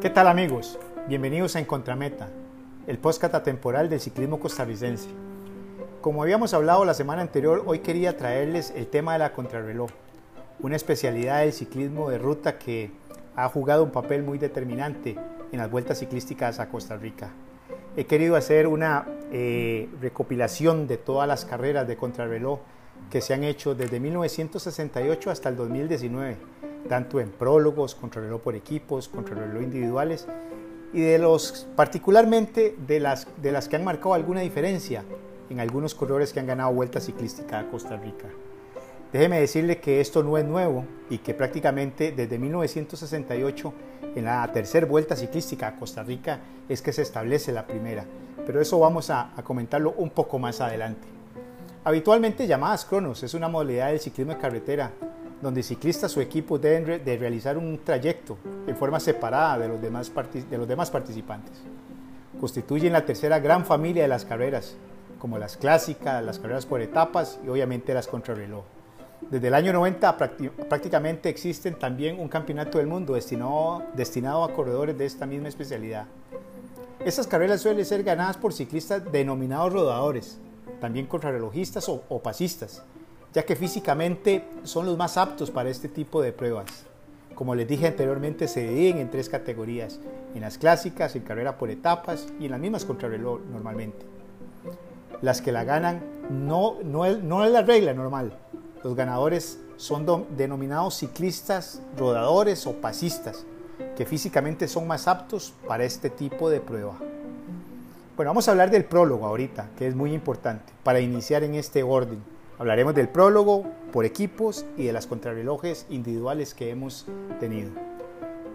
¿Qué tal amigos? Bienvenidos a Encontrameta, el podcast atemporal del ciclismo costarricense. Como habíamos hablado la semana anterior, hoy quería traerles el tema de la contrarreloj, una especialidad del ciclismo de ruta que ha jugado un papel muy determinante en las vueltas ciclísticas a Costa Rica. He querido hacer una eh, recopilación de todas las carreras de contrarreloj que se han hecho desde 1968 hasta el 2019 tanto en prólogos, contrarreloj por equipos, contrarreloj individuales y de los particularmente de las, de las que han marcado alguna diferencia en algunos corredores que han ganado vuelta ciclística a Costa Rica. Déjeme decirle que esto no es nuevo y que prácticamente desde 1968 en la tercera vuelta ciclística a Costa Rica es que se establece la primera, pero eso vamos a, a comentarlo un poco más adelante. Habitualmente llamadas cronos es una modalidad del ciclismo de carretera donde ciclistas o equipos deben de realizar un trayecto en forma separada de los, demás de los demás participantes. Constituyen la tercera gran familia de las carreras, como las clásicas, las carreras por etapas y obviamente las contrarreloj. Desde el año 90 prácticamente existen también un campeonato del mundo destinado, destinado a corredores de esta misma especialidad. Estas carreras suelen ser ganadas por ciclistas denominados rodadores, también contrarrelojistas o, o pasistas, ya que físicamente son los más aptos para este tipo de pruebas. Como les dije anteriormente, se dividen en tres categorías, en las clásicas, en carrera por etapas y en las mismas contrarreloj normalmente. Las que la ganan no, no, es, no es la regla normal. Los ganadores son denominados ciclistas, rodadores o pasistas, que físicamente son más aptos para este tipo de prueba. Bueno, vamos a hablar del prólogo ahorita, que es muy importante, para iniciar en este orden. Hablaremos del prólogo por equipos y de las contrarrelojes individuales que hemos tenido.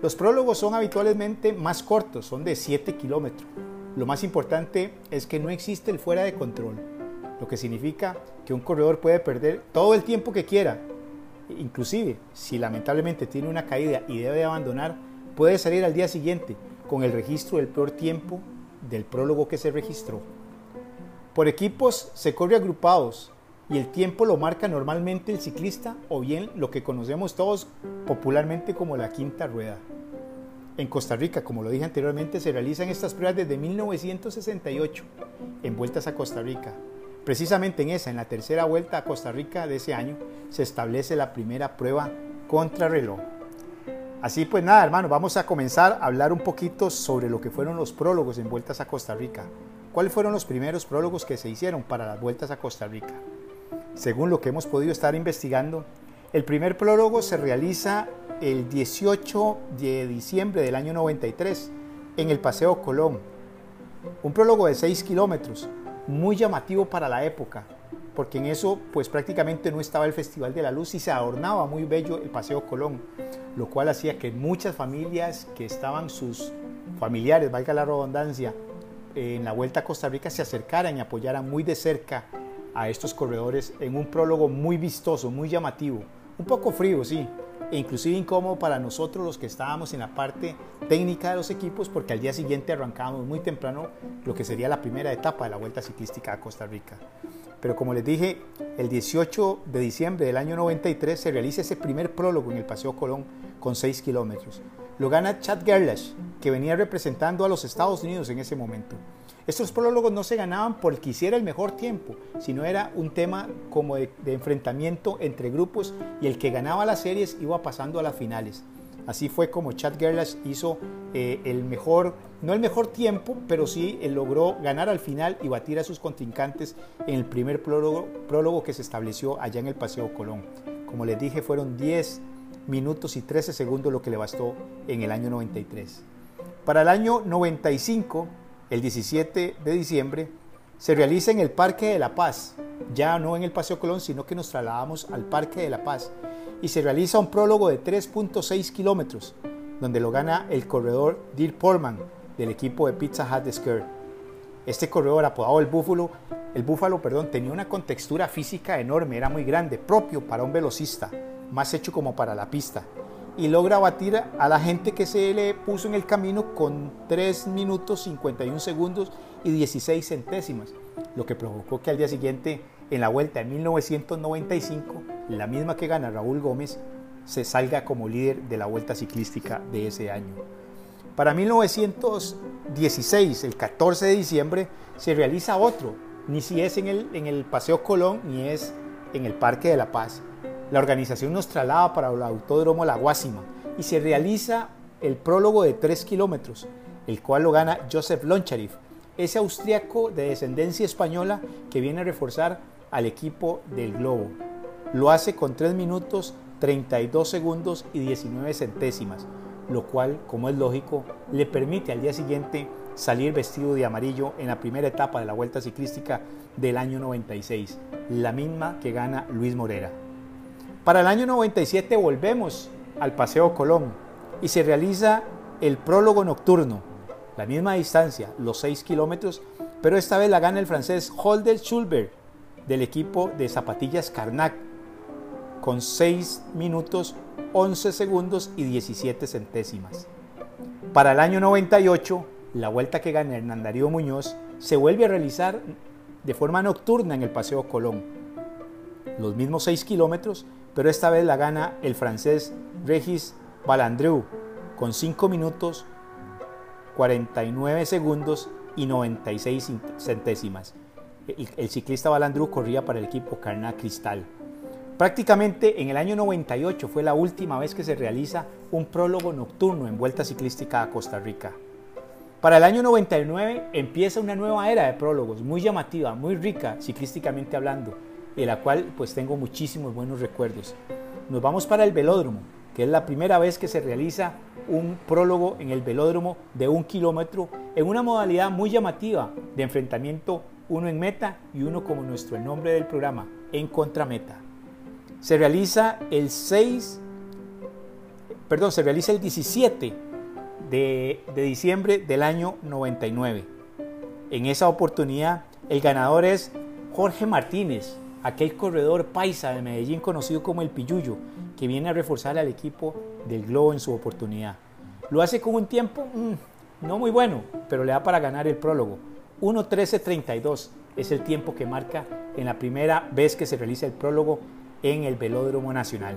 Los prólogos son habitualmente más cortos, son de 7 kilómetros. Lo más importante es que no existe el fuera de control, lo que significa que un corredor puede perder todo el tiempo que quiera. Inclusive, si lamentablemente tiene una caída y debe abandonar, puede salir al día siguiente con el registro del peor tiempo del prólogo que se registró. Por equipos se corre agrupados, y el tiempo lo marca normalmente el ciclista o bien lo que conocemos todos popularmente como la quinta rueda. En Costa Rica, como lo dije anteriormente, se realizan estas pruebas desde 1968 en vueltas a Costa Rica. Precisamente en esa, en la tercera vuelta a Costa Rica de ese año, se establece la primera prueba contrarreloj. Así pues nada, hermano, vamos a comenzar a hablar un poquito sobre lo que fueron los prólogos en vueltas a Costa Rica. ¿Cuáles fueron los primeros prólogos que se hicieron para las vueltas a Costa Rica? Según lo que hemos podido estar investigando, el primer prólogo se realiza el 18 de diciembre del año 93 en el Paseo Colón. Un prólogo de 6 kilómetros, muy llamativo para la época, porque en eso pues prácticamente no estaba el Festival de la Luz y se adornaba muy bello el Paseo Colón, lo cual hacía que muchas familias que estaban sus familiares, valga la redundancia, en la Vuelta a Costa Rica se acercaran y apoyaran muy de cerca a estos corredores en un prólogo muy vistoso, muy llamativo, un poco frío, sí, e inclusive incómodo para nosotros los que estábamos en la parte técnica de los equipos porque al día siguiente arrancábamos muy temprano lo que sería la primera etapa de la Vuelta Ciclística a Costa Rica. Pero como les dije, el 18 de diciembre del año 93 se realiza ese primer prólogo en el Paseo Colón con 6 kilómetros. Lo gana Chad Gerlach, que venía representando a los Estados Unidos en ese momento. Estos prólogos no se ganaban por el que hiciera el mejor tiempo, sino era un tema como de, enfrentamiento entre grupos y el que ganaba las series iba pasando a las finales. Así fue como Chad Gerlach hizo eh, el mejor, no el mejor tiempo, pero sí él logró ganar al final y batir a sus contrincantes en el primer prólogo, prólogo que se estableció allá en el Paseo Colón. Como les dije, fueron 10 minutos y 13 segundos lo que le bastó en el año 93. Para el año 95 el 17 de diciembre, se realiza en el Parque de la Paz, ya no en el Paseo Colón, sino que nos trasladamos al Parque de la Paz, y se realiza un prólogo de 3.6 kilómetros, donde lo gana el corredor Dirk Portman del equipo de Pizza Hut de Skirt. Este corredor, apodado el Búfalo, el Búfalo perdón, tenía una contextura física enorme, era muy grande, propio para un velocista, más hecho como para la pista y logra batir a la gente que se le puso en el camino con 3 minutos 51 segundos y 16 centésimas, lo que provocó que al día siguiente, en la vuelta de 1995, la misma que gana Raúl Gómez, se salga como líder de la vuelta ciclística de ese año. Para 1916, el 14 de diciembre, se realiza otro, ni si es en el, en el Paseo Colón ni es en el Parque de la Paz. La organización nos traslada para el Autódromo La Guásima y se realiza el prólogo de 3 kilómetros, el cual lo gana Joseph Loncharif, ese austriaco de descendencia española que viene a reforzar al equipo del Globo. Lo hace con 3 minutos 32 segundos y 19 centésimas, lo cual, como es lógico, le permite al día siguiente salir vestido de amarillo en la primera etapa de la Vuelta Ciclística del año 96, la misma que gana Luis Morera. Para el año 97 volvemos al Paseo Colón y se realiza el prólogo nocturno, la misma distancia, los 6 kilómetros, pero esta vez la gana el francés Holder Schulberg del equipo de zapatillas Carnac con 6 minutos 11 segundos y 17 centésimas. Para el año 98, la vuelta que gana Hernán Darío Muñoz se vuelve a realizar de forma nocturna en el Paseo Colón. Los mismos 6 kilómetros, pero esta vez la gana el francés Regis Balandreu con 5 minutos 49 segundos y 96 centésimas. El, ciclista Balandreu corría para el equipo Carna Cristal. Prácticamente en el año 98 fue la última vez que se realiza un prólogo nocturno en Vuelta Ciclística a Costa Rica. Para el año 99 empieza una nueva era de prólogos, muy llamativa, muy rica ciclísticamente hablando, de la cual pues tengo muchísimos buenos recuerdos. Nos vamos para el velódromo, que es la primera vez que se realiza un prólogo en el velódromo de un kilómetro en una modalidad muy llamativa de enfrentamiento uno en meta y uno como nuestro nombre del programa, en contrameta. Se realiza el 6, perdón, se realiza el 17 de, diciembre del año 99. En esa oportunidad, el ganador es Jorge Martínez, aquel corredor paisa de Medellín conocido como el Piyuyo, que viene a reforzar al equipo del Globo en su oportunidad. Lo hace con un tiempo mm, no muy bueno, pero le da para ganar el prólogo. 1.13.32 es el tiempo que marca en la primera vez que se realiza el prólogo en el Velódromo Nacional.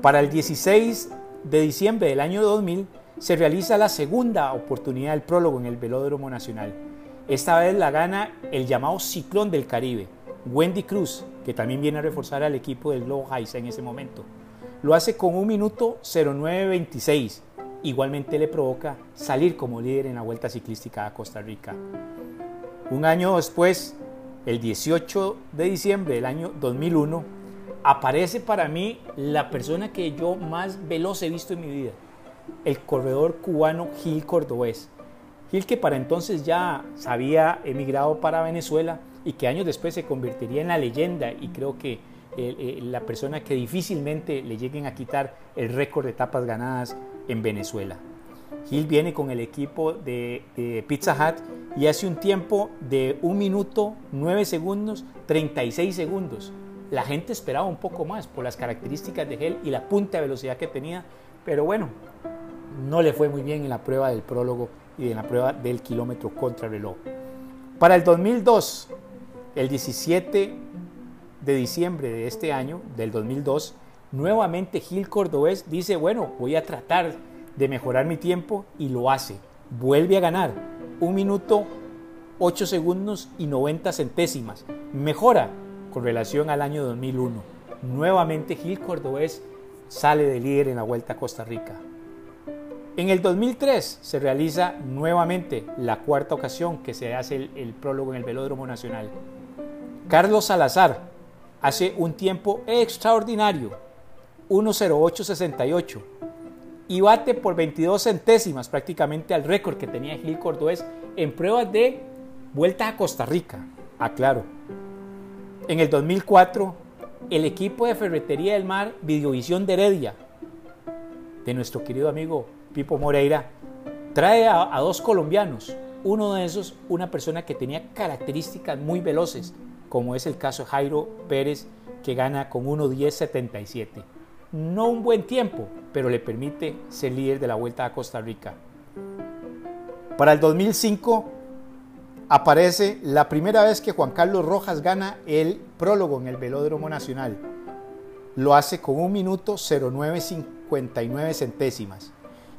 Para el 16 de diciembre del año 2000 se realiza la segunda oportunidad del prólogo en el Velódromo Nacional. Esta vez la gana el llamado Ciclón del Caribe, Wendy Cruz, que también viene a reforzar al equipo del Globo Heights en ese momento. Lo hace con un minuto 0926. Igualmente le provoca salir como líder en la Vuelta Ciclística a Costa Rica. Un año después, el 18 de diciembre del año 2001, aparece para mí la persona que yo más veloz he visto en mi vida, el corredor cubano Gil Cordobés. Gil que para entonces ya había emigrado para Venezuela y que años después se convertiría en la leyenda y creo que eh, eh, la persona que difícilmente le lleguen a quitar el récord de etapas ganadas en Venezuela. Gil viene con el equipo de, de, Pizza Hut y hace un tiempo de 1 minuto 9 segundos 36 segundos la gente esperaba un poco más por las características de él y la punta de velocidad que tenía, pero bueno, no le fue muy bien en la prueba del prólogo y en la prueba del kilómetro contra reloj. Para el 2002, el 17 de diciembre de este año, del 2002, nuevamente Gil Cordobés dice, bueno, voy a tratar de mejorar mi tiempo y lo hace. Vuelve a ganar un minuto 8 segundos y 90 centésimas. Mejora con relación al año 2001. Nuevamente Gil Cordobés sale de líder en la Vuelta a Costa Rica. En el 2003 se realiza nuevamente la cuarta ocasión que se hace el, prólogo en el Velódromo Nacional. Carlos Salazar hace un tiempo extraordinario, 1.0868, y bate por 22 centésimas prácticamente al récord que tenía Gil Cordobés en pruebas de Vuelta a Costa Rica. Aclaro, en el 2004, el equipo de Ferretería del Mar Videovisión de Heredia, de nuestro querido amigo Pipo Moreira, trae a, dos colombianos. Uno de esos, una persona que tenía características muy veloces, como es el caso de Jairo Pérez, que gana con 1.10.77. No un buen tiempo, pero le permite ser líder de la Vuelta a Costa Rica. Para el 2005, aparece la primera vez que Juan Carlos Rojas gana el prólogo en el Velódromo Nacional. Lo hace con un minuto 0959 centésimas.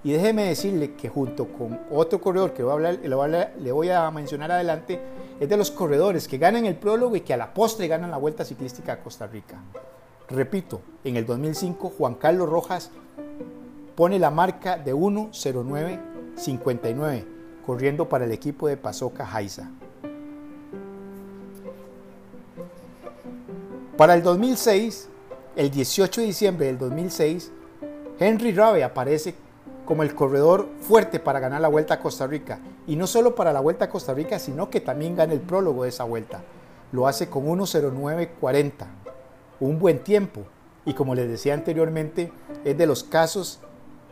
Y déjeme decirle que junto con otro corredor que le voy a mencionar adelante, es de los corredores que ganan el prólogo y que a la postre ganan la Vuelta Ciclística a Costa Rica. Repito, en el 2005 Juan Carlos Rojas pone la marca de 1.09.59 corriendo para el equipo de Pasoca Jaiza. Para el 2006, el 18 de diciembre del 2006, Henry Rabe aparece como el corredor fuerte para ganar la Vuelta a Costa Rica. Y no solo para la Vuelta a Costa Rica, sino que también gana el prólogo de esa vuelta. Lo hace con 1.09.40. Un buen tiempo. Y como les decía anteriormente, es de los casos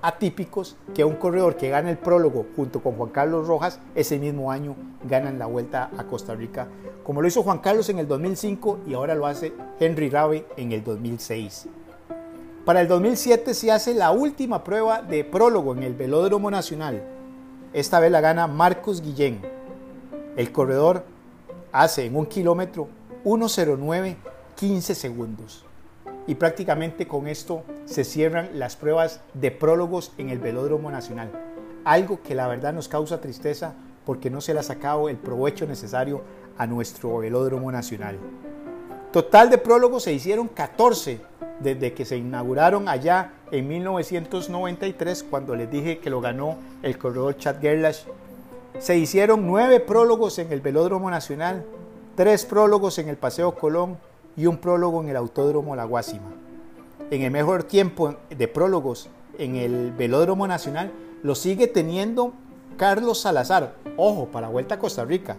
atípicos que un corredor que gana el prólogo junto con Juan Carlos Rojas ese mismo año ganan la vuelta a Costa Rica, como lo hizo Juan Carlos en el 2005 y ahora lo hace Henry Rabe en el 2006. Para el 2007 se hace la última prueba de prólogo en el Velódromo Nacional. Esta vez la gana Marcos Guillén. El corredor hace en un kilómetro 1.09.15 segundos. Y prácticamente con esto se cierran las pruebas de prólogos en el Velódromo Nacional. Algo que la verdad nos causa tristeza porque no se le ha sacado el provecho necesario a nuestro Velódromo Nacional. Total de prólogos se hicieron 14 desde que se inauguraron allá en 1993, cuando les dije que lo ganó el corredor Chad Gerlach. Se hicieron nueve prólogos en el Velódromo Nacional, tres prólogos en el Paseo Colón y un prólogo en el Autódromo La Guásima. En el mejor tiempo de prólogos en el Velódromo Nacional lo sigue teniendo Carlos Salazar, ojo, para Vuelta a Costa Rica,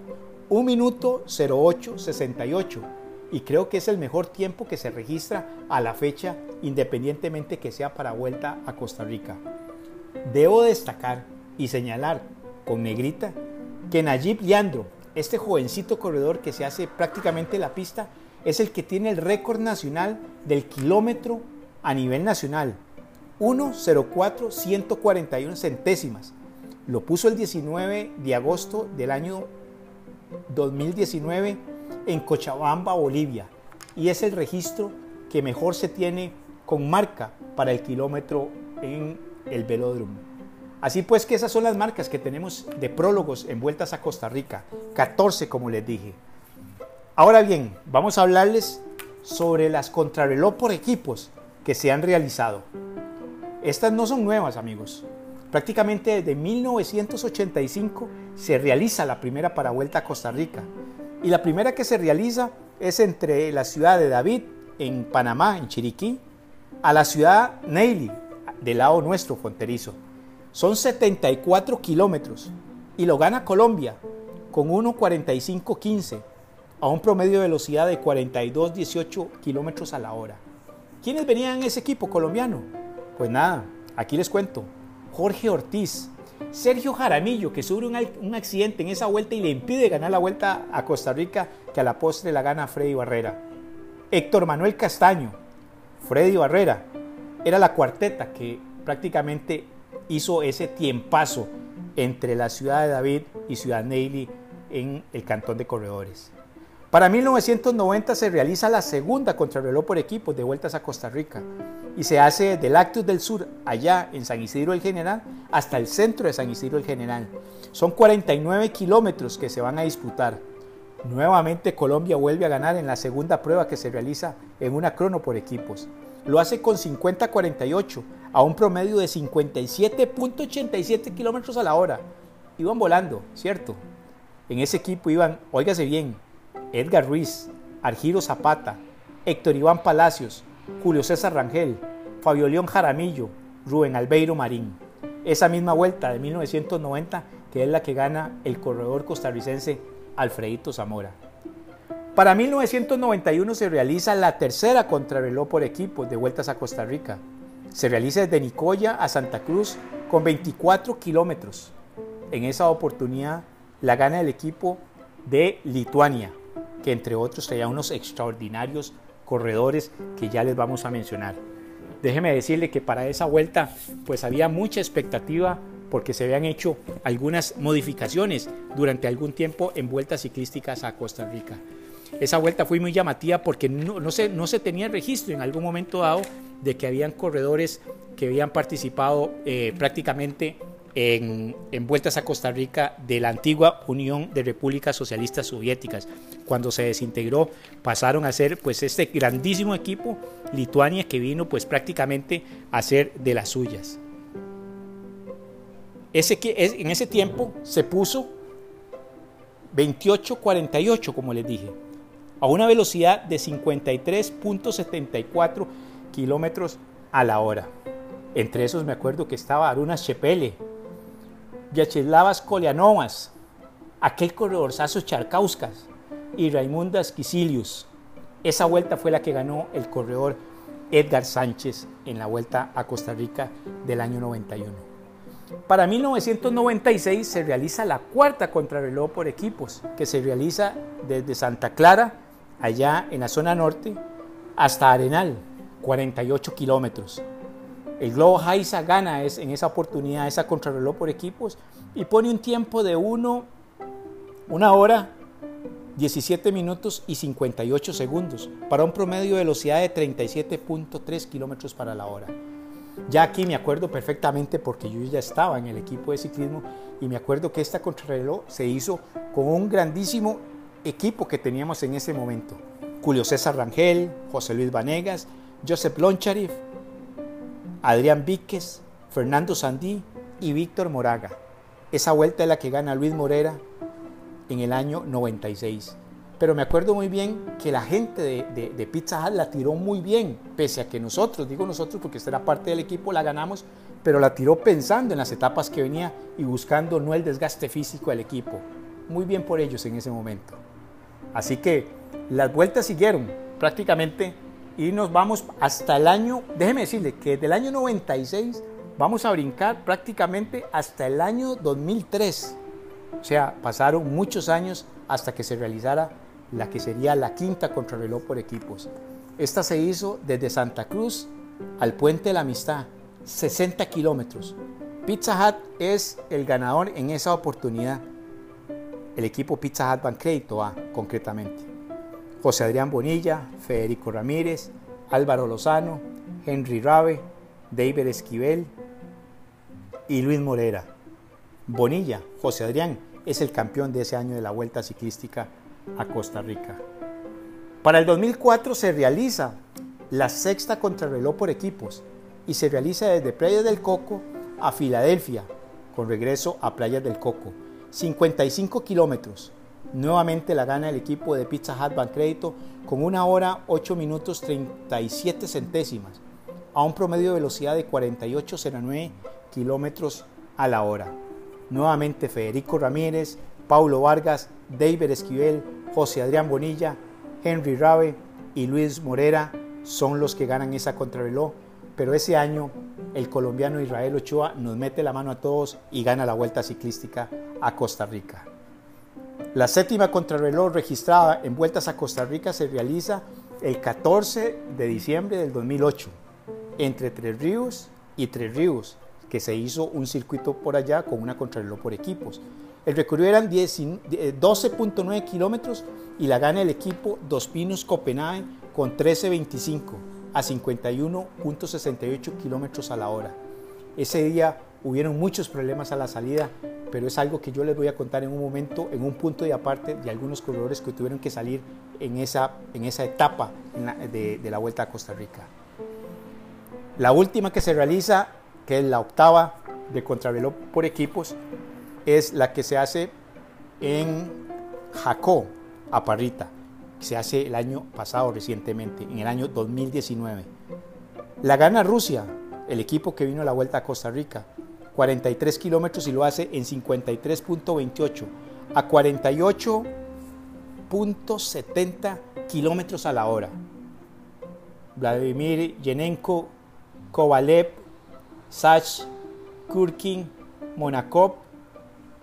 1 minuto 0868 y creo que es el mejor tiempo que se registra a la fecha independientemente que sea para vuelta a Costa Rica. Debo destacar y señalar con negrita que Nayib Leandro, este jovencito corredor que se hace prácticamente la pista, es el que tiene el récord nacional del kilómetro a nivel nacional. 1.04.141 centésimas. Lo puso el 19 de agosto del año 2019 en Cochabamba, Bolivia, y es el registro que mejor se tiene con marca para el kilómetro en el velódromo. Así pues que esas son las marcas que tenemos de prólogos en vueltas a Costa Rica, 14 como les dije. Ahora bien, vamos a hablarles sobre las contrarreloj por equipos que se han realizado. Estas no son nuevas amigos. Prácticamente desde 1985 se realiza la primera para vuelta a Costa Rica y la primera que se realiza es entre la ciudad de David, en Panamá, en Chiriquí, a la ciudad Neily, del lado nuestro fronterizo. Son 74 kilómetros y lo gana Colombia con 1.45.15 a un promedio de velocidad de 42.18 kilómetros a la hora. ¿Quiénes venían en ese equipo colombiano? Pues nada, aquí les cuento. Jorge Ortiz, Sergio Jaramillo, que sufre un, accidente en esa vuelta y le impide ganar la vuelta a Costa Rica, que a la postre la gana Freddy Barrera. Héctor Manuel Castaño, Freddy Barrera, era la cuarteta que prácticamente hizo ese tiempazo entre la ciudad de David y Ciudad Neily en el cantón de corredores. Para 1990 se realiza la segunda contrarreloj por equipos de vueltas a Costa Rica y se hace del Actus del Sur, allá en San Isidro el General, hasta el centro de San Isidro el General. Son 49 kilómetros que se van a disputar. Nuevamente Colombia vuelve a ganar en la segunda prueba que se realiza en una crono por equipos. Lo hace con 50-48 a un promedio de 57.87 kilómetros a la hora. Iban volando, ¿cierto? En ese equipo iban, óigase bien, Edgar Ruiz, Argiro Zapata, Héctor Iván Palacios, Julio César Rangel, Fabio León Jaramillo, Rubén Albeiro Marín. Esa misma vuelta de 1990 que es la que gana el corredor costarricense Alfredito Zamora. Para 1991 se realiza la tercera contrarreloj por equipos de vueltas a Costa Rica. Se realiza desde Nicoya a Santa Cruz con 24 kilómetros. En esa oportunidad la gana el equipo de Lituania, que entre otros traía unos extraordinarios corredores que ya les vamos a mencionar. Déjeme decirle que para esa vuelta pues había mucha expectativa porque se habían hecho algunas modificaciones durante algún tiempo en vueltas ciclísticas a Costa Rica. esa vuelta fue muy llamativa porque no, se, no se tenía registro en algún momento dado de que habían corredores que habían participado eh, prácticamente en, vueltas a Costa Rica de la antigua Unión de Repúblicas Socialistas Soviéticas. Cuando se desintegró, pasaron a ser pues este grandísimo equipo Lituania que vino pues prácticamente a ser de las suyas. Ese, en ese tiempo se puso 28-48, como les dije, a una velocidad de 53.74 kilómetros a la hora. Entre esos me acuerdo que estaba Aruna Chepele, Vyacheslavas Kolianovas, aquel corredorzazo Charkauskas y Raimundas Quisilius. Esa vuelta fue la que ganó el corredor Edgar Sánchez en la vuelta a Costa Rica del año 91. Para 1996 se realiza la cuarta contrarreloj por equipos, que se realiza desde Santa Clara, allá en la zona norte, hasta Arenal, 48 kilómetros. El Globo Haiza gana es, en esa oportunidad esa contrarreloj por equipos y pone un tiempo de 1, una hora, 17 minutos y 58 segundos para un promedio de velocidad de 37.3 kilómetros para la hora. Ya aquí me acuerdo perfectamente porque yo ya estaba en el equipo de ciclismo y me acuerdo que esta contrarreloj se hizo con un grandísimo equipo que teníamos en ese momento. Julio César Rangel, José Luis Vanegas, Joseph Lonchariff, Adrián Víquez, Fernando Sandí y Víctor Moraga. Esa vuelta es la que gana Luis Morera en el año 96. Pero me acuerdo muy bien que la gente de, Pizza Hut la tiró muy bien, pese a que nosotros, digo nosotros porque esta era parte del equipo, la ganamos, pero la tiró pensando en las etapas que venía y buscando no el desgaste físico del equipo. Muy bien por ellos en ese momento. Así que las vueltas siguieron prácticamente y nos vamos hasta el año, déjeme decirle que desde el año 96 vamos a brincar prácticamente hasta el año 2003. O sea, pasaron muchos años hasta que se realizara la que sería la quinta contrarreloj por equipos. Esta se hizo desde Santa Cruz al Puente de la Amistad, 60 kilómetros. Pizza Hut es el ganador en esa oportunidad. El equipo Pizza Hut Crédito A, concretamente. José Adrián Bonilla, Federico Ramírez, Álvaro Lozano, Henry Rabe, David Esquivel y Luis Morera. Bonilla, José Adrián, es el campeón de ese año de la Vuelta Ciclística a Costa Rica. Para el 2004 se realiza la sexta contrarreloj por equipos y se realiza desde Playa del Coco a Filadelfia, con regreso a Playa del Coco. 55 kilómetros, Nuevamente la gana el equipo de Pizza Hut Crédito con una hora 8 minutos 37 centésimas a un promedio de velocidad de 48,09 kilómetros a la hora. Nuevamente Federico Ramírez, Paulo Vargas, David Esquivel, José Adrián Bonilla, Henry Rabe y Luis Morera son los que ganan esa contrarreloj, pero ese año el colombiano Israel Ochoa nos mete la mano a todos y gana la vuelta ciclística a Costa Rica. La séptima contrarreloj registrada en vueltas a Costa Rica se realiza el 14 de diciembre del 2008 entre Tres Ríos y Tres Ríos, que se hizo un circuito por allá con una contrarreloj por equipos. El recorrido eran 12.9 kilómetros y la gana el equipo Dos Pinos Copenhague con 13.25 a 51.68 kilómetros a la hora. Ese día hubieron muchos problemas a la salida pero es algo que yo les voy a contar en un momento, en un punto de aparte de algunos corredores que tuvieron que salir en esa, en esa etapa de, de la Vuelta a Costa Rica. La última que se realiza, que es la octava de contrarreloj por equipos, es la que se hace en Jacó, a Parrita, que se hace el año pasado recientemente, en el año 2019. La gana Rusia, el equipo que vino a la Vuelta a Costa Rica, 43 kilómetros y lo hace en 53.28 a 48.70 kilómetros a la hora. Vladimir Yenenko, Kovalev, Sach, Kurkin, Monakov,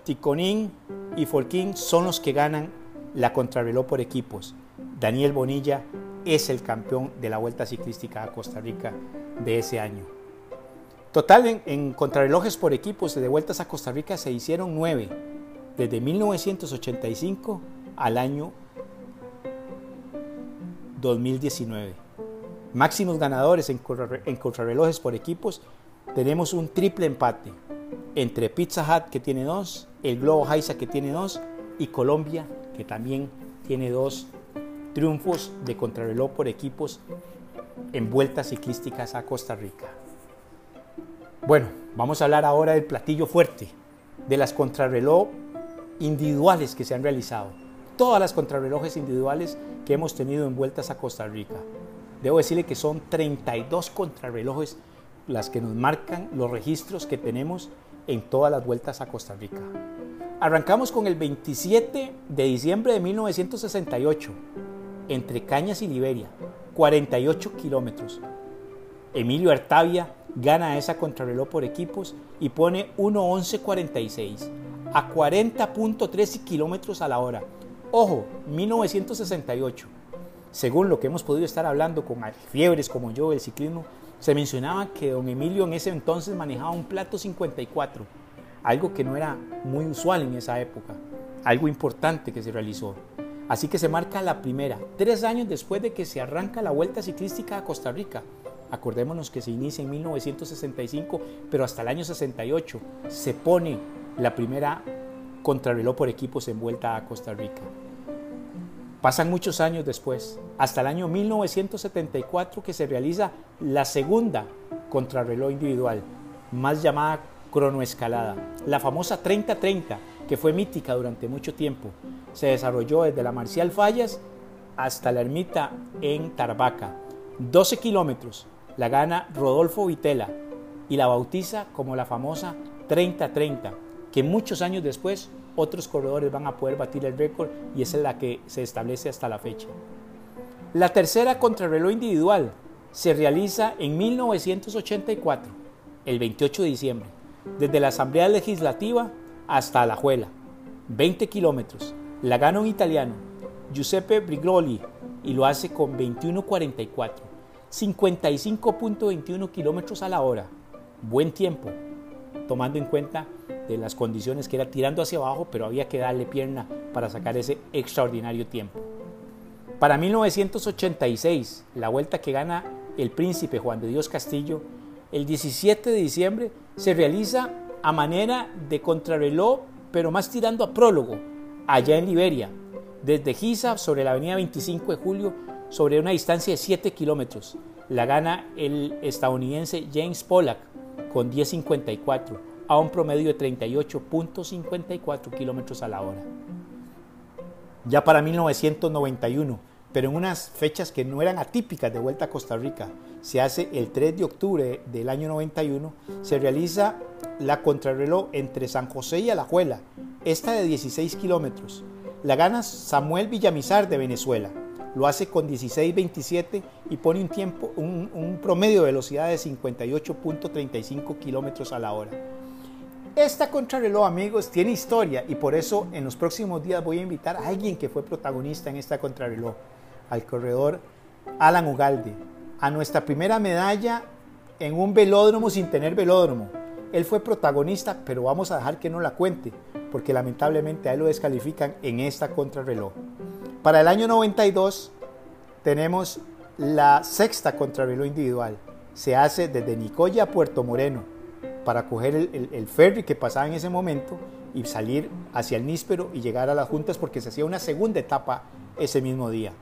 Tikonin y Folkin son los que ganan la contrarreloj por equipos. Daniel Bonilla es el campeón de la Vuelta Ciclística a Costa Rica de ese año. Total, en, contrarrelojes por equipos de vueltas a Costa Rica se hicieron nueve, desde 1985 al año 2019. Máximos ganadores en, contrarrelojes por equipos, tenemos un triple empate entre Pizza Hut que tiene dos, el Globo Haisa que tiene dos y Colombia que también tiene dos triunfos de contrarreloj por equipos en vueltas ciclísticas a Costa Rica. Bueno, vamos a hablar ahora del platillo fuerte, de las contrarreloj individuales que se han realizado. Todas las contrarrelojes individuales que hemos tenido en vueltas a Costa Rica. Debo decirle que son 32 contrarrelojes las que nos marcan los registros que tenemos en todas las vueltas a Costa Rica. Arrancamos con el 27 de diciembre de 1968, entre Cañas y Liberia, 48 kilómetros. Emilio Artavia gana esa contrarreloj por equipos y pone 1.11.46 a 40.13 kilómetros a la hora. Ojo, 1968. Según lo que hemos podido estar hablando con fiebres como yo del ciclismo, se mencionaba que don Emilio en ese entonces manejaba un plato 54, algo que no era muy usual en esa época, algo importante que se realizó. Así que se marca la primera, tres años después de que se arranca la Vuelta Ciclística a Costa Rica. Acordémonos que se inicia en 1965, pero hasta el año 68 se pone la primera contrarreloj por equipos en Vuelta a Costa Rica. Pasan muchos años después, hasta el año 1974 que se realiza la segunda contrarreloj individual, más llamada cronoescalada, la famosa 30-30, que fue mítica durante mucho tiempo. Se desarrolló desde la Marcial Fallas hasta la ermita en Tarbaca. 12 kilómetros, la gana Rodolfo Vitela y la bautiza como la famosa 30-30, que muchos años después otros corredores van a poder batir el récord y es la que se establece hasta la fecha. La tercera contrarreloj individual se realiza en 1984, el 28 de diciembre, desde la Asamblea Legislativa hasta Alajuela, 20 kilómetros. La gana un italiano, Giuseppe Brigloli, y lo hace con 21.44, 55.21 kilómetros a la hora. Buen tiempo, tomando en cuenta de las condiciones que era tirando hacia abajo, pero había que darle pierna para sacar ese extraordinario tiempo. Para 1986, la vuelta que gana el príncipe Juan de Dios Castillo, el 17 de diciembre, se realiza a manera de contrarreloj, pero más tirando a prólogo, allá en Liberia, desde Giza sobre la avenida 25 de julio, sobre una distancia de 7 kilómetros. La gana el estadounidense James Pollack con 10.54 a un promedio de 38.54 kilómetros a la hora. Ya para 1991, pero en unas fechas que no eran atípicas de vuelta a Costa Rica, se hace el 3 de octubre del año 91, se realiza la contrarreloj entre San José y Alajuela, esta de 16 kilómetros. La gana Samuel Villamizar de Venezuela lo hace con 16.27 y pone un, tiempo, un, promedio de velocidad de 58.35 kilómetros a la hora. Esta contrarreloj, amigos, tiene historia y por eso en los próximos días voy a invitar a alguien que fue protagonista en esta contrarreloj, al corredor Alan Ugalde, a nuestra primera medalla en un velódromo sin tener velódromo. Él fue protagonista, pero vamos a dejar que no la cuente, porque lamentablemente a él lo descalifican en esta contrarreloj. Para el año 92 tenemos la sexta contrarreloj individual. Se hace desde Nicoya a Puerto Moreno para coger el, ferry que pasaba en ese momento y salir hacia el Níspero y llegar a las juntas porque se hacía una segunda etapa ese mismo día.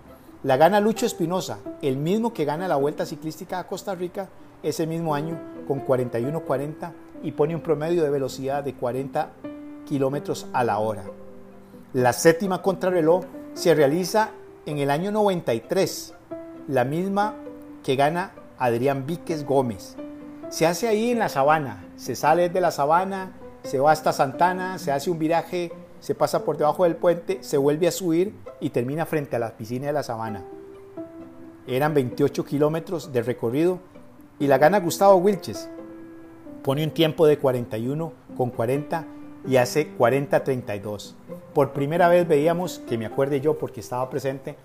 La gana Lucho Espinosa, el mismo que gana la Vuelta Ciclística a Costa Rica ese mismo año con 41.40 y pone un promedio de velocidad de 40 kilómetros a la hora. La séptima contrarreloj se realiza en el año 93, la misma que gana Adrián Víquez Gómez. Se hace ahí en la sabana, se sale de la sabana, se va hasta Santana, se hace un viraje, se pasa por debajo del puente, se vuelve a subir y termina frente a la piscina de la sabana. Eran 28 kilómetros de recorrido y la gana Gustavo Wilches. Pone un tiempo de 41 con 40 y hace 40-32. Por primera vez veíamos, que me acuerde yo porque estaba presente,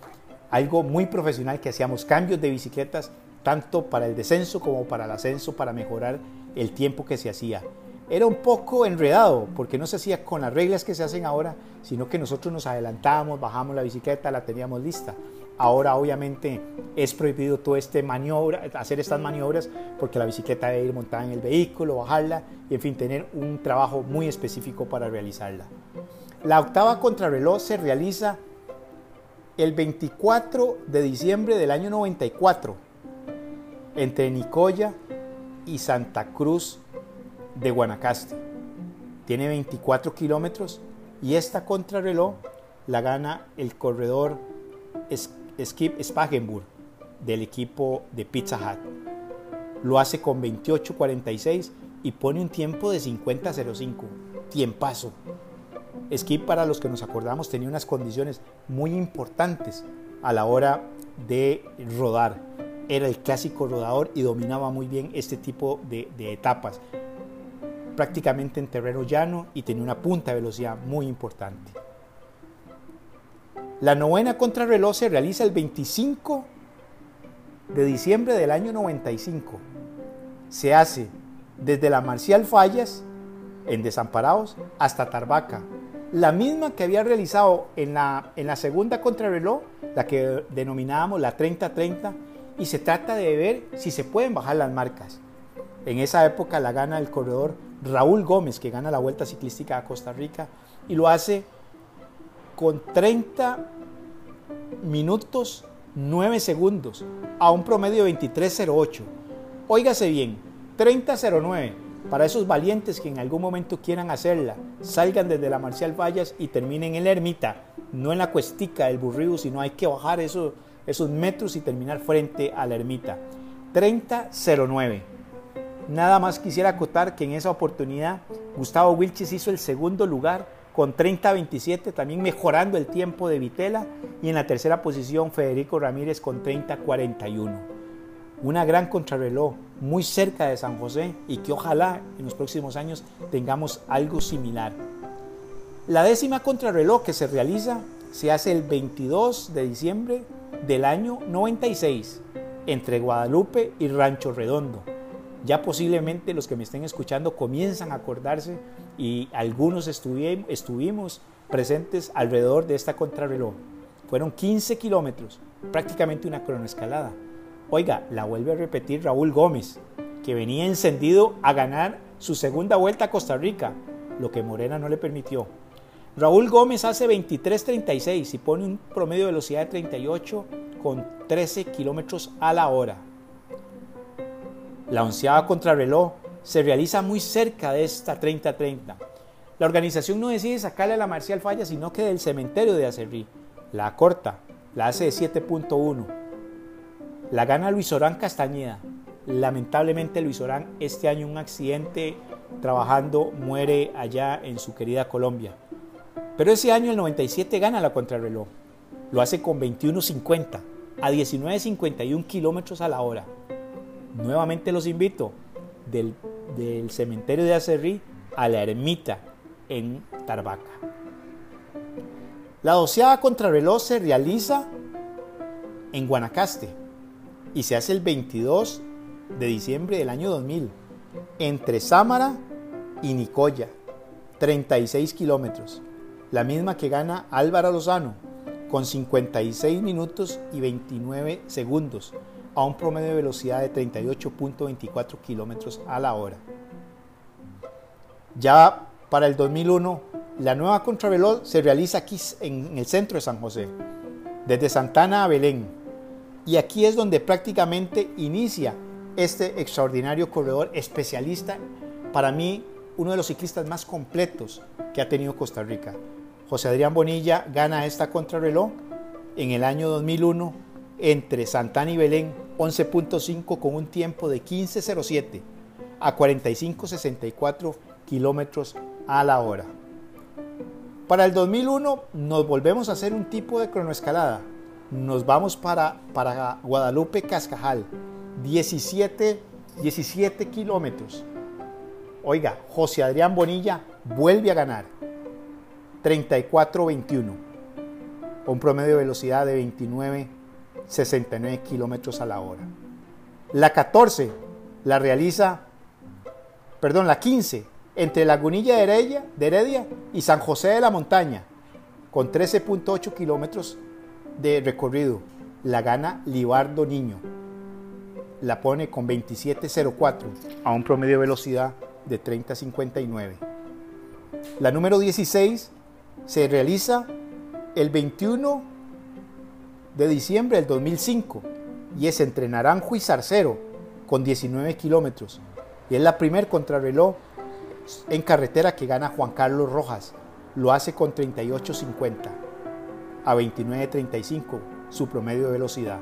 algo muy profesional que hacíamos cambios de bicicletas tanto para el descenso como para el ascenso para mejorar el tiempo que se hacía. Era un poco enredado porque no se hacía con las reglas que se hacen ahora, sino que nosotros nos adelantábamos, bajamos la bicicleta, la teníamos lista. Ahora obviamente es prohibido todo este maniobra, hacer estas maniobras porque la bicicleta debe ir montada en el vehículo, bajarla y en fin tener un trabajo muy específico para realizarla. La octava contrarreloj se realiza el 24 de diciembre del año 94 entre Nicoya y Santa Cruz de Guanacaste. Tiene 24 kilómetros y esta contrarreloj la gana el corredor Skip Spagenburg del equipo de Pizza Hut. Lo hace con 28.46 y pone un tiempo de 50.05. Tiempazo. Skip, para los que nos acordamos, tenía unas condiciones muy importantes a la hora de rodar. Era el clásico rodador y dominaba muy bien este tipo de, de etapas. Prácticamente en terreno llano y tenía una punta de velocidad muy importante. La novena contrarreloj se realiza el 25 de diciembre del año 95. Se hace desde la Marcial Fallas, en Desamparados, hasta Tarbaca. La misma que había realizado en la, en la segunda contrarreloj, la que denominábamos la 30-30, y se trata de ver si se pueden bajar las marcas. En esa época la gana el corredor Raúl Gómez, que gana la Vuelta Ciclística a Costa Rica, y lo hace con 30 minutos 9 segundos a un promedio de 23.08. Óigase bien, 30.09 para esos valientes que en algún momento quieran hacerla, salgan desde la Marcial Vallas y terminen en la ermita, no en la cuestica del burrío, sino hay que bajar esos, esos metros y terminar frente a la ermita. 30.09. Nada más quisiera acotar que en esa oportunidad Gustavo Wilches hizo el segundo lugar con 30-27, también mejorando el tiempo de Vitela. Y en la tercera posición, Federico Ramírez con 30-41. Una gran contrarreloj muy cerca de San José y que ojalá en los próximos años tengamos algo similar. La décima contrarreloj que se realiza se hace el 22 de diciembre del año 96 entre Guadalupe y Rancho Redondo. Ya posiblemente los que me estén escuchando comienzan a acordarse y algunos estuvimos presentes alrededor de esta contrarreloj. Fueron 15 kilómetros, prácticamente una cronoescalada. Oiga, la vuelve a repetir Raúl Gómez, que venía encendido a ganar su segunda vuelta a Costa Rica, lo que Morena no le permitió. Raúl Gómez hace 23.36 y pone un promedio de velocidad de 38 con 13 kilómetros a la hora. La onceava contrarreloj se realiza muy cerca de esta 30-30. La organización no decide sacarle a la Marcial Falla, sino que del cementerio de Acerrí. La corta, la hace de 7.1. La gana Luis Orán Castañeda. Lamentablemente Luis Orán este año un accidente trabajando muere allá en su querida Colombia. Pero ese año el 97 gana la contrarreloj. Lo hace con 21.50 a 19.51 kilómetros a la hora. Nuevamente los invito del cementerio de Acerrí a la ermita en Tarbaca. La doceava contrarreloj se realiza en Guanacaste y se hace el 22 de diciembre del año 2000 entre Sámara y Nicoya, 36 kilómetros, la misma que gana Álvaro Lozano con 56 minutos y 29 segundos a un promedio de velocidad de 38.24 kilómetros a la hora. Ya para el 2001, la nueva contrarreloj se realiza aquí en el centro de San José, desde Santana a Belén. Y aquí es donde prácticamente inicia este extraordinario corredor especialista, para mí uno de los ciclistas más completos que ha tenido Costa Rica. José Adrián Bonilla gana esta contrarreloj en el año 2001 entre Santana y Belén 11.5 con un tiempo de 15.07 a 45.64 kilómetros a la hora. Para el 2001 nos volvemos a hacer un tipo de cronoescalada. Nos vamos para, para Guadalupe Cascajal, 17, 17 kilómetros. Oiga, José Adrián Bonilla vuelve a ganar 34.21, un promedio de velocidad de 29 69 kilómetros a la hora. La 14 la realiza, perdón, la 15 entre Lagunilla de Heredia, y San José de la Montaña, con 13.8 kilómetros de recorrido. la gana Libardo Niño. La pone con 27.04 a un promedio de velocidad de 30.59. La número 16 se realiza el 21 de diciembre del 2005 y es entre Naranjo y Zarcero con 19 kilómetros. Y es la primer contrarreloj en carretera que gana Juan Carlos Rojas. Lo hace con 38.50 a 29.35 su promedio de velocidad.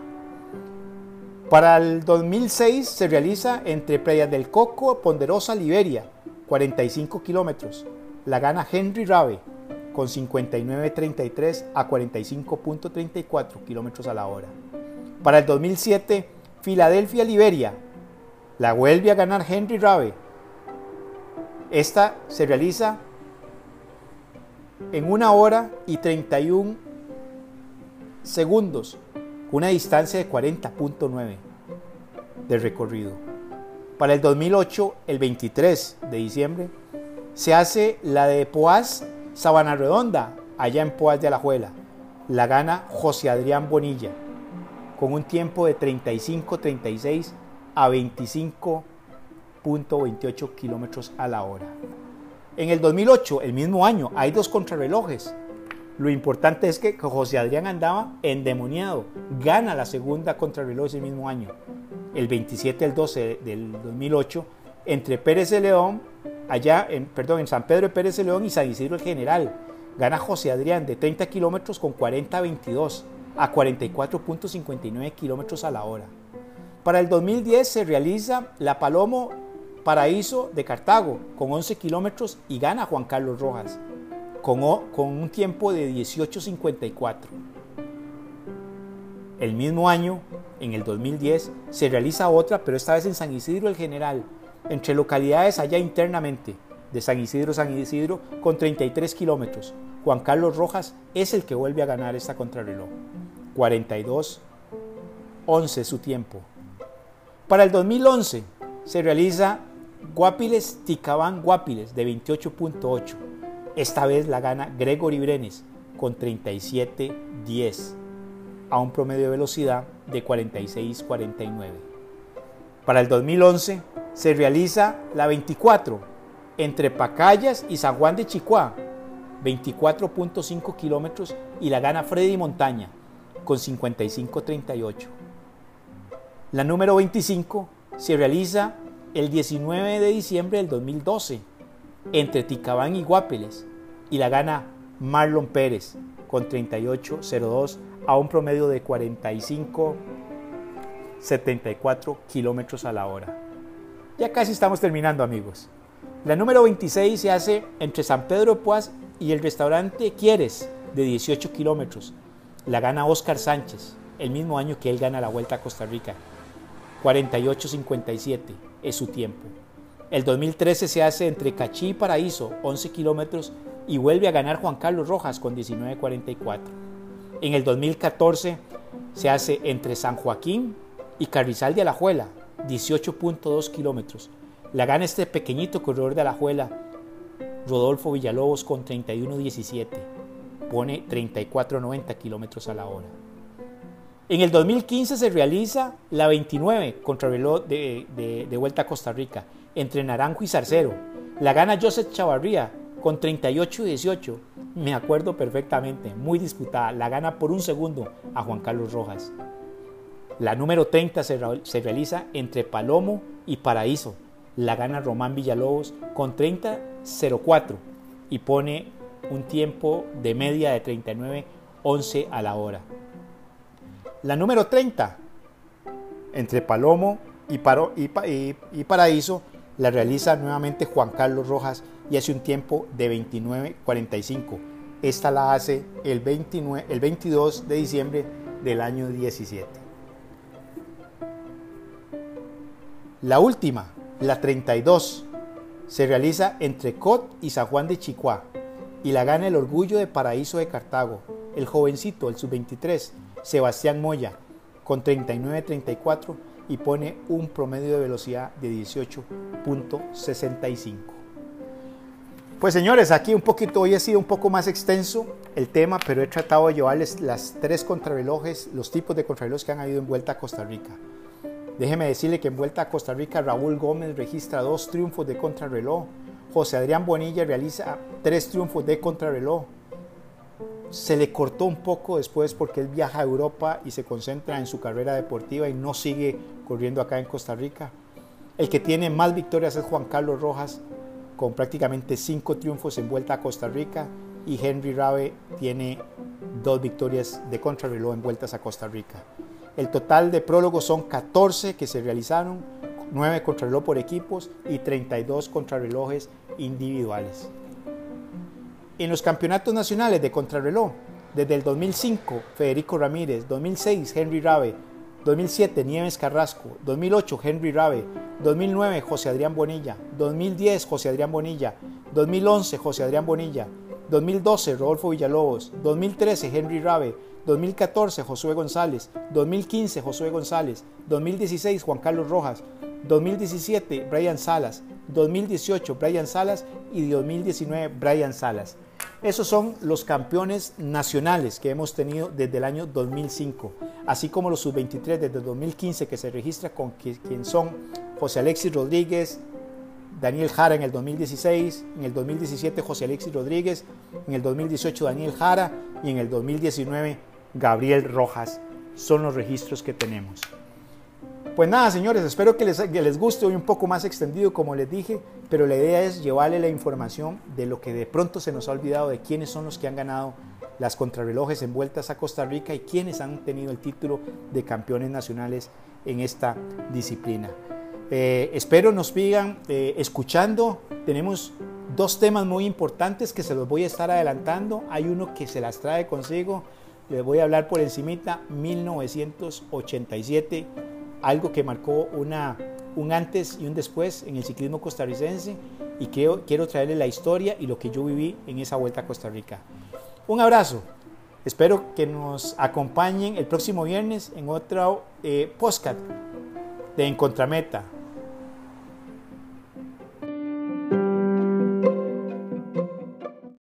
Para el 2006 se realiza entre Playas del Coco, Ponderosa, Liberia, 45 kilómetros. La gana Henry Rabe con 59.33 a 45.34 kilómetros a la hora. Para el 2007, Filadelfia, Liberia. La vuelve a ganar Henry Rabe. Esta se realiza en una hora y 31 segundos, una distancia de 40.9 de recorrido. Para el 2008, el 23 de diciembre, se hace la de Poás Sabana Redonda, allá en Poás de Alajuela. La gana José Adrián Bonilla, con un tiempo de 35-36 a 25.28 kilómetros a la hora. En el 2008, el mismo año, hay dos contrarrelojes lo importante es que José Adrián andaba endemoniado. Gana la segunda contrarreloj ese mismo año, el 27 del 12 del 2008, entre Pérez de León, allá en, perdón, en San Pedro de Pérez de León y San Isidro el General. Gana José Adrián de 30 kilómetros con 40-22 a 44.59 kilómetros a la hora. Para el 2010 se realiza la Palomo Paraíso de Cartago con 11 kilómetros y gana Juan Carlos Rojas con, un tiempo de 18.54. El mismo año, en el 2010, se realiza otra, pero esta vez en San Isidro el General, entre localidades allá internamente, de San Isidro San Isidro, con 33 kilómetros. Juan Carlos Rojas es el que vuelve a ganar esta contrarreloj. 42, 11 su tiempo. Para el 2011 se realiza Guapiles Ticabán Guapiles de 28.8 esta vez la gana Gregory Brenes con 37.10 a un promedio de velocidad de 46.49. Para el 2011 se realiza la 24 entre Pacayas y San Juan de Chicuá, 24.5 kilómetros y la gana Freddy Montaña con 55.38. La número 25 se realiza el 19 de diciembre del 2012 entre Ticabán y Guapeles y la gana Marlon Pérez con 38.02 a un promedio de 45.74 kilómetros a la hora. Ya casi estamos terminando amigos. La número 26 se hace entre San Pedro Puaz y el restaurante Quieres de 18 kilómetros. La gana Oscar Sánchez, el mismo año que él gana la Vuelta a Costa Rica. 48.57 es su tiempo. El 2013 se hace entre Cachí y Paraíso, 11 kilómetros, y vuelve a ganar Juan Carlos Rojas con 19.44. En el 2014 se hace entre San Joaquín y Carrizal de Alajuela, 18.2 kilómetros. La gana este pequeñito corredor de Alajuela, Rodolfo Villalobos con 31.17. Pone 34.90 kilómetros a la hora. En el 2015 se realiza la 29 contra de, de, de Vuelta a Costa Rica entre Naranjo y Zarcero. La gana Joseph Chavarría con 38-18. Me acuerdo perfectamente, muy disputada. La gana por un segundo a Juan Carlos Rojas. La número 30 se, realiza entre Palomo y Paraíso. La gana Román Villalobos con 30-04 y pone un tiempo de media de 39-11 a la hora. La número 30 entre Palomo y, y, y Paraíso la realiza nuevamente Juan Carlos Rojas y hace un tiempo de 29.45. Esta la hace el, 29, el 22 de diciembre del año 17. La última, la 32, se realiza entre Cot y San Juan de Chicuá y la gana el orgullo de Paraíso de Cartago, el jovencito, el sub-23, Sebastián Moya, con 39.34 y pone un promedio de velocidad de 18.65. Pues señores, aquí un poquito, hoy ha sido un poco más extenso el tema, pero he tratado de llevarles las tres contrarrelojes, los tipos de contrarrelojes que han habido en Vuelta a Costa Rica. Déjeme decirle que en Vuelta a Costa Rica Raúl Gómez registra dos triunfos de contrarreloj, José Adrián Bonilla realiza tres triunfos de contrarreloj. Se le cortó un poco después porque él viaja a Europa y se concentra en su carrera deportiva y no sigue corriendo acá en Costa Rica. El que tiene más victorias es Juan Carlos Rojas, con prácticamente cinco triunfos en vuelta a Costa Rica y Henry Rabe tiene dos victorias de contrarreloj en vueltas a Costa Rica. El total de prólogos son 14 que se realizaron, 9 contrarreloj por equipos y 32 contrarrelojes individuales. En los campeonatos nacionales de contrarreloj, desde el 2005, Federico Ramírez, 2006, Henry Rabe, 2007 Nieves Carrasco, 2008 Henry Rabe, 2009 José Adrián Bonilla, 2010 José Adrián Bonilla, 2011 José Adrián Bonilla, 2012 Rodolfo Villalobos, 2013 Henry Rabe, 2014 Josué González, 2015 Josué González, 2016 Juan Carlos Rojas, 2017 Brian Salas, 2018 Brian Salas y 2019 Brian Salas. Esos son los campeones nacionales que hemos tenido desde el año 2005, así como los sub-23 desde 2015 que se registra con quien son José Alexis Rodríguez, Daniel Jara en el 2016, en el 2017 José Alexis Rodríguez, en el 2018 Daniel Jara y en el 2019 Gabriel Rojas. Son los registros que tenemos. Pues nada, señores, espero que les, les, guste hoy un poco más extendido, como les dije, pero la idea es llevarle la información de lo que de pronto se nos ha olvidado, de quiénes son los que han ganado las contrarrelojes en vueltas a Costa Rica y quiénes han tenido el título de campeones nacionales en esta disciplina. Eh, espero nos sigan eh, escuchando. Tenemos dos temas muy importantes que se los voy a estar adelantando. Hay uno que se las trae consigo. Les voy a hablar por encimita 1987 algo que marcó una, un antes y un después en el ciclismo costarricense y quiero, quiero traerle la historia y lo que yo viví en esa vuelta a Costa Rica. Un abrazo. Espero que nos acompañen el próximo viernes en otro eh, podcast de En Contrameta.